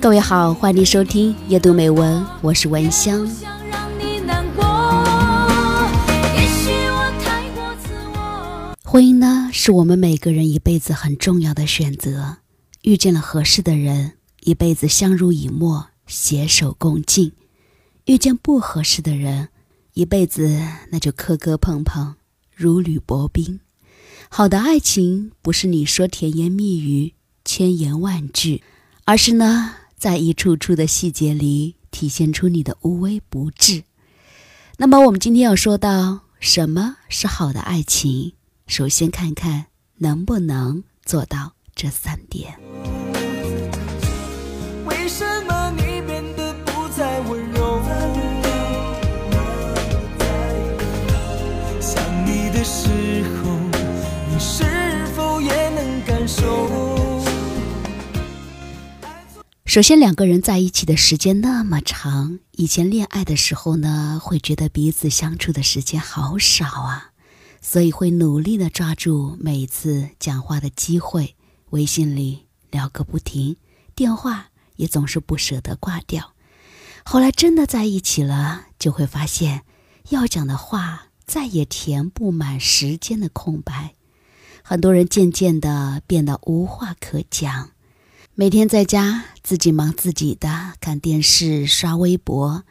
各位好，欢迎收听夜读美文，我是文香。婚姻呢，是我们每个人一辈子很重要的选择。遇见了合适的人，一辈子相濡以沫，携手共进；遇见不合适的人，一辈子那就磕磕碰碰，如履薄冰。好的爱情不是你说甜言蜜语、千言万句，而是呢，在一处处的细节里体现出你的无微不至。那么，我们今天要说到什么是好的爱情？首先看看能不能做到这三点。为什么首先，两个人在一起的时间那么长，以前恋爱的时候呢，会觉得彼此相处的时间好少啊，所以会努力的抓住每一次讲话的机会，微信里聊个不停，电话也总是不舍得挂掉。后来真的在一起了，就会发现，要讲的话再也填不满时间的空白，很多人渐渐的变得无话可讲。每天在家自己忙自己的，看电视、刷微博，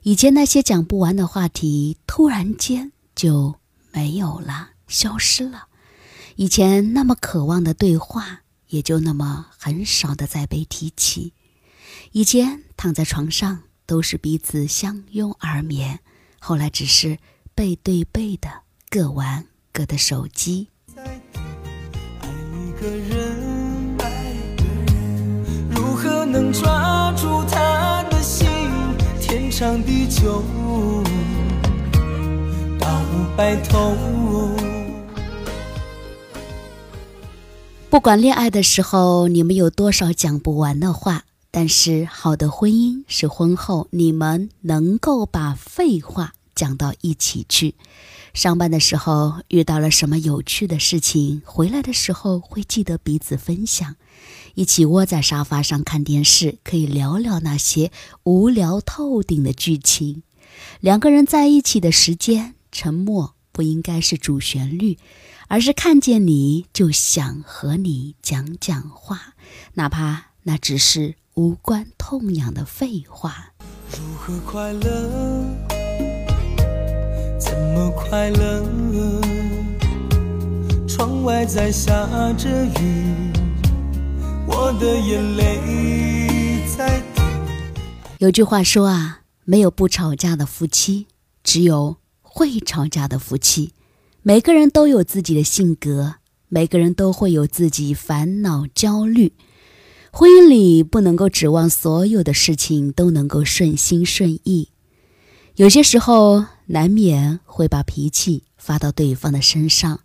以前那些讲不完的话题，突然间就没有了，消失了。以前那么渴望的对话，也就那么很少的再被提起。以前躺在床上都是彼此相拥而眠，后来只是背对背的各玩各的手机。爱一个人，何能抓住他的心？天长地久，到白头。不管恋爱的时候你们有多少讲不完的话，但是好的婚姻是婚后你们能够把废话讲到一起去。上班的时候遇到了什么有趣的事情，回来的时候会记得彼此分享，一起窝在沙发上看电视，可以聊聊那些无聊透顶的剧情。两个人在一起的时间，沉默不应该是主旋律。而是看见你就想和你讲讲话，哪怕那只是无关痛痒的废话。如何快乐？怎么快乐？窗外在下着雨，我的眼泪在滴。有句话说啊，没有不吵架的夫妻，只有会吵架的夫妻。每个人都有自己的性格，每个人都会有自己烦恼、焦虑。婚姻里不能够指望所有的事情都能够顺心顺意，有些时候难免会把脾气发到对方的身上。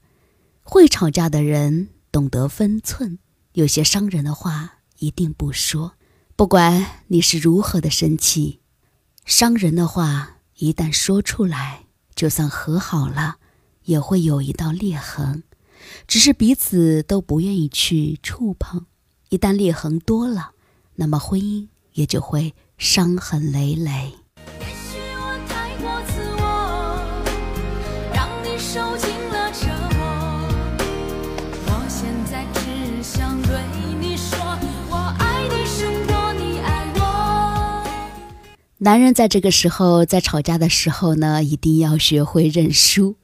会吵架的人懂得分寸，有些伤人的话一定不说。不管你是如何的生气，伤人的话一旦说出来，就算和好了。也会有一道裂痕，只是彼此都不愿意去触碰。一旦裂痕多了，那么婚姻也就会伤痕累累。男人在这个时候，在吵架的时候呢，一定要学会认输，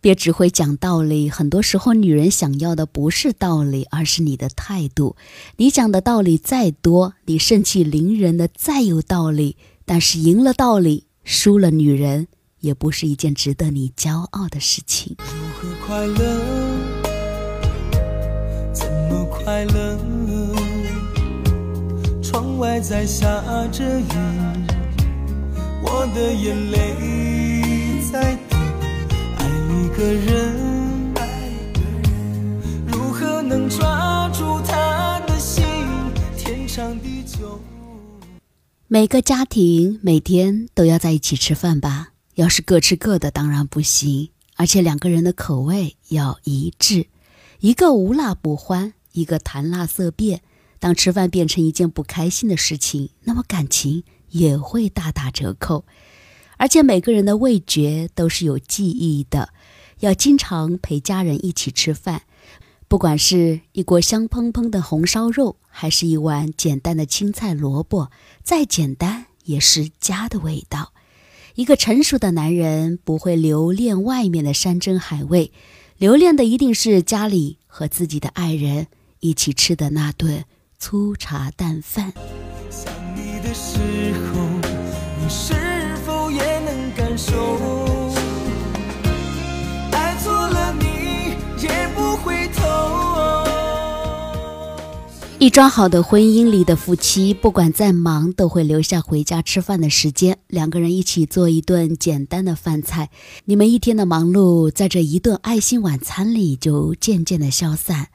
别只会讲道理。很多时候，女人想要的不是道理，而是你的态度。你讲的道理再多，你盛气凌人的再有道理，但是赢了道理，输了女人，也不是一件值得你骄傲的事情。如何快乐？怎么快乐？窗外在下着雨，的眼泪在滴。爱一个人，爱一个人，如何能抓住他的心？天长地久。每个家庭每天都要在一起吃饭吧？要是各吃各的，当然不行。而且两个人的口味要一致，一个无辣不欢，一个谈辣色变。当吃饭变成一件不开心的事情，那么感情也会大打折扣。而且每个人的味觉都是有记忆的，要经常陪家人一起吃饭，不管是一锅香喷喷的红烧肉，还是一碗简单的青菜萝卜，再简单也是家的味道。一个成熟的男人不会留恋外面的山珍海味，留恋的一定是家里和自己的爱人一起吃的那顿粗茶淡饭。的时候，你是否也能感受？爱错了你也不回头。一桩好的婚姻里的夫妻，不管再忙，都会留下回家吃饭的时间，两个人一起做一顿简单的饭菜。你们一天的忙碌，在这一顿爱心晚餐里就渐渐的消散。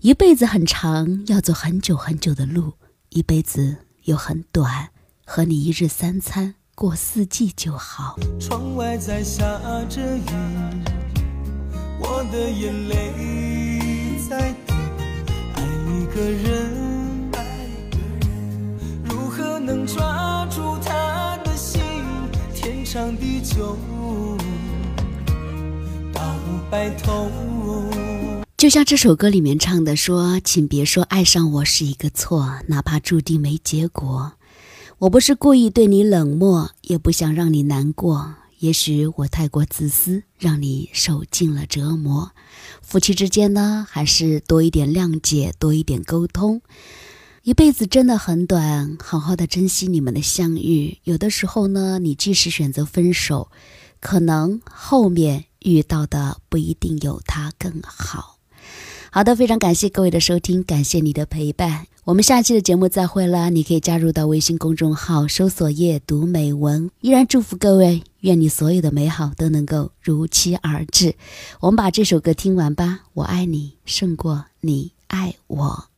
一辈子很长，要走很久很久的路；一辈子又很短，和你一日三餐，过四季就好。窗外在下着雨，我的眼泪在滴。爱一个人，如何能抓住他的心？天长地久，到白头。就像这首歌里面唱的说：“请别说爱上我是一个错，哪怕注定没结果。我不是故意对你冷漠，也不想让你难过。也许我太过自私，让你受尽了折磨。夫妻之间呢，还是多一点谅解，多一点沟通。一辈子真的很短，好好的珍惜你们的相遇。有的时候呢，你即使选择分手，可能后面遇到的不一定有他更好。”好的，非常感谢各位的收听，感谢你的陪伴。我们下期的节目再会啦！你可以加入到微信公众号搜索“夜读美文”。依然祝福各位，愿你所有的美好都能够如期而至。我们把这首歌听完吧。我爱你胜过你爱我。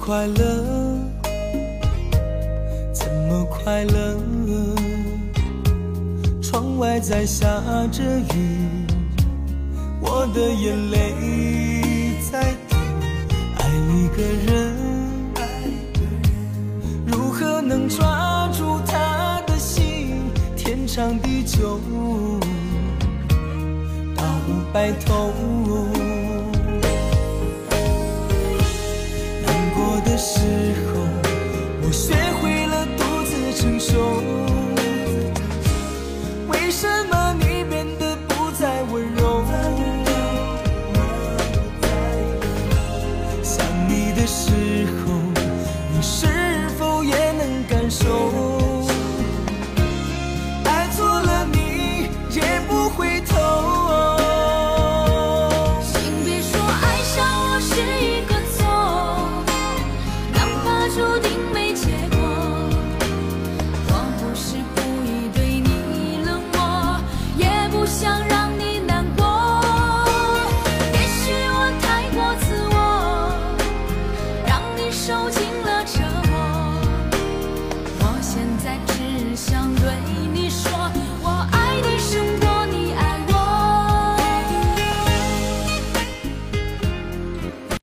快乐？怎么快乐？窗外在下着雨，我的眼泪在滴。爱一个人，如何能抓住他的心？天长地久，到白头。